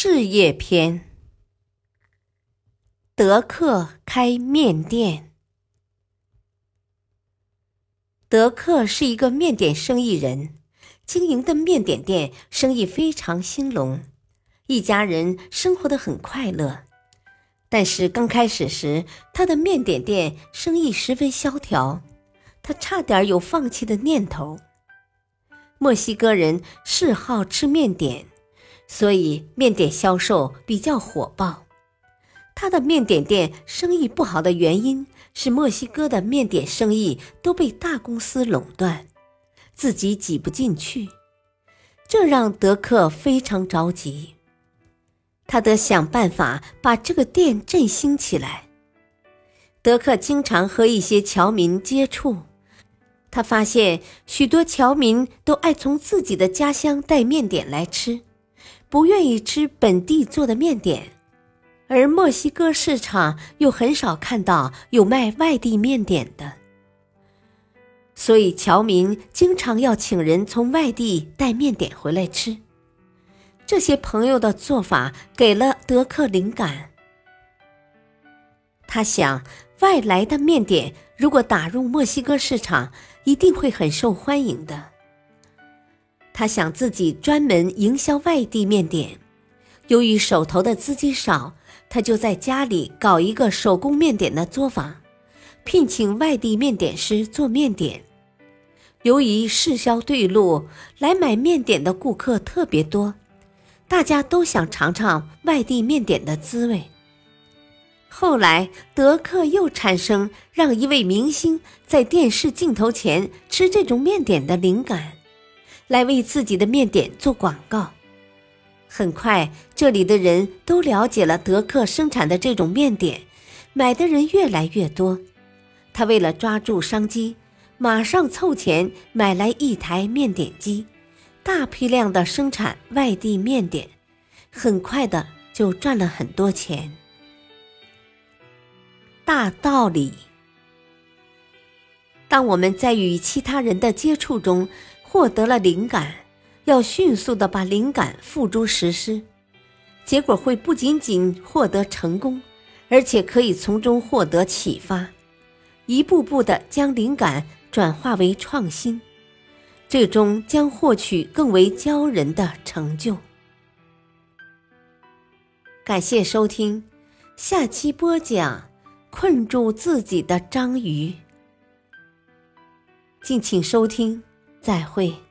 事业篇：德克开面店。德克是一个面点生意人，经营的面点店生意非常兴隆，一家人生活的很快乐。但是刚开始时，他的面点店生意十分萧条，他差点有放弃的念头。墨西哥人嗜好吃面点。所以面点销售比较火爆。他的面点店生意不好的原因是墨西哥的面点生意都被大公司垄断，自己挤不进去，这让德克非常着急。他得想办法把这个店振兴起来。德克经常和一些侨民接触，他发现许多侨民都爱从自己的家乡带面点来吃。不愿意吃本地做的面点，而墨西哥市场又很少看到有卖外地面点的，所以侨民经常要请人从外地带面点回来吃。这些朋友的做法给了德克灵感，他想，外来的面点如果打入墨西哥市场，一定会很受欢迎的。他想自己专门营销外地面点，由于手头的资金少，他就在家里搞一个手工面点的作坊，聘请外地面点师做面点。由于市销对路，来买面点的顾客特别多，大家都想尝尝外地面点的滋味。后来，德克又产生让一位明星在电视镜头前吃这种面点的灵感。来为自己的面点做广告，很快这里的人都了解了德克生产的这种面点，买的人越来越多。他为了抓住商机，马上凑钱买来一台面点机，大批量的生产外地面点，很快的就赚了很多钱。大道理，当我们在与其他人的接触中。获得了灵感，要迅速的把灵感付诸实施，结果会不仅仅获得成功，而且可以从中获得启发，一步步的将灵感转化为创新，最终将获取更为骄人的成就。感谢收听，下期播讲困住自己的章鱼，敬请收听。再会。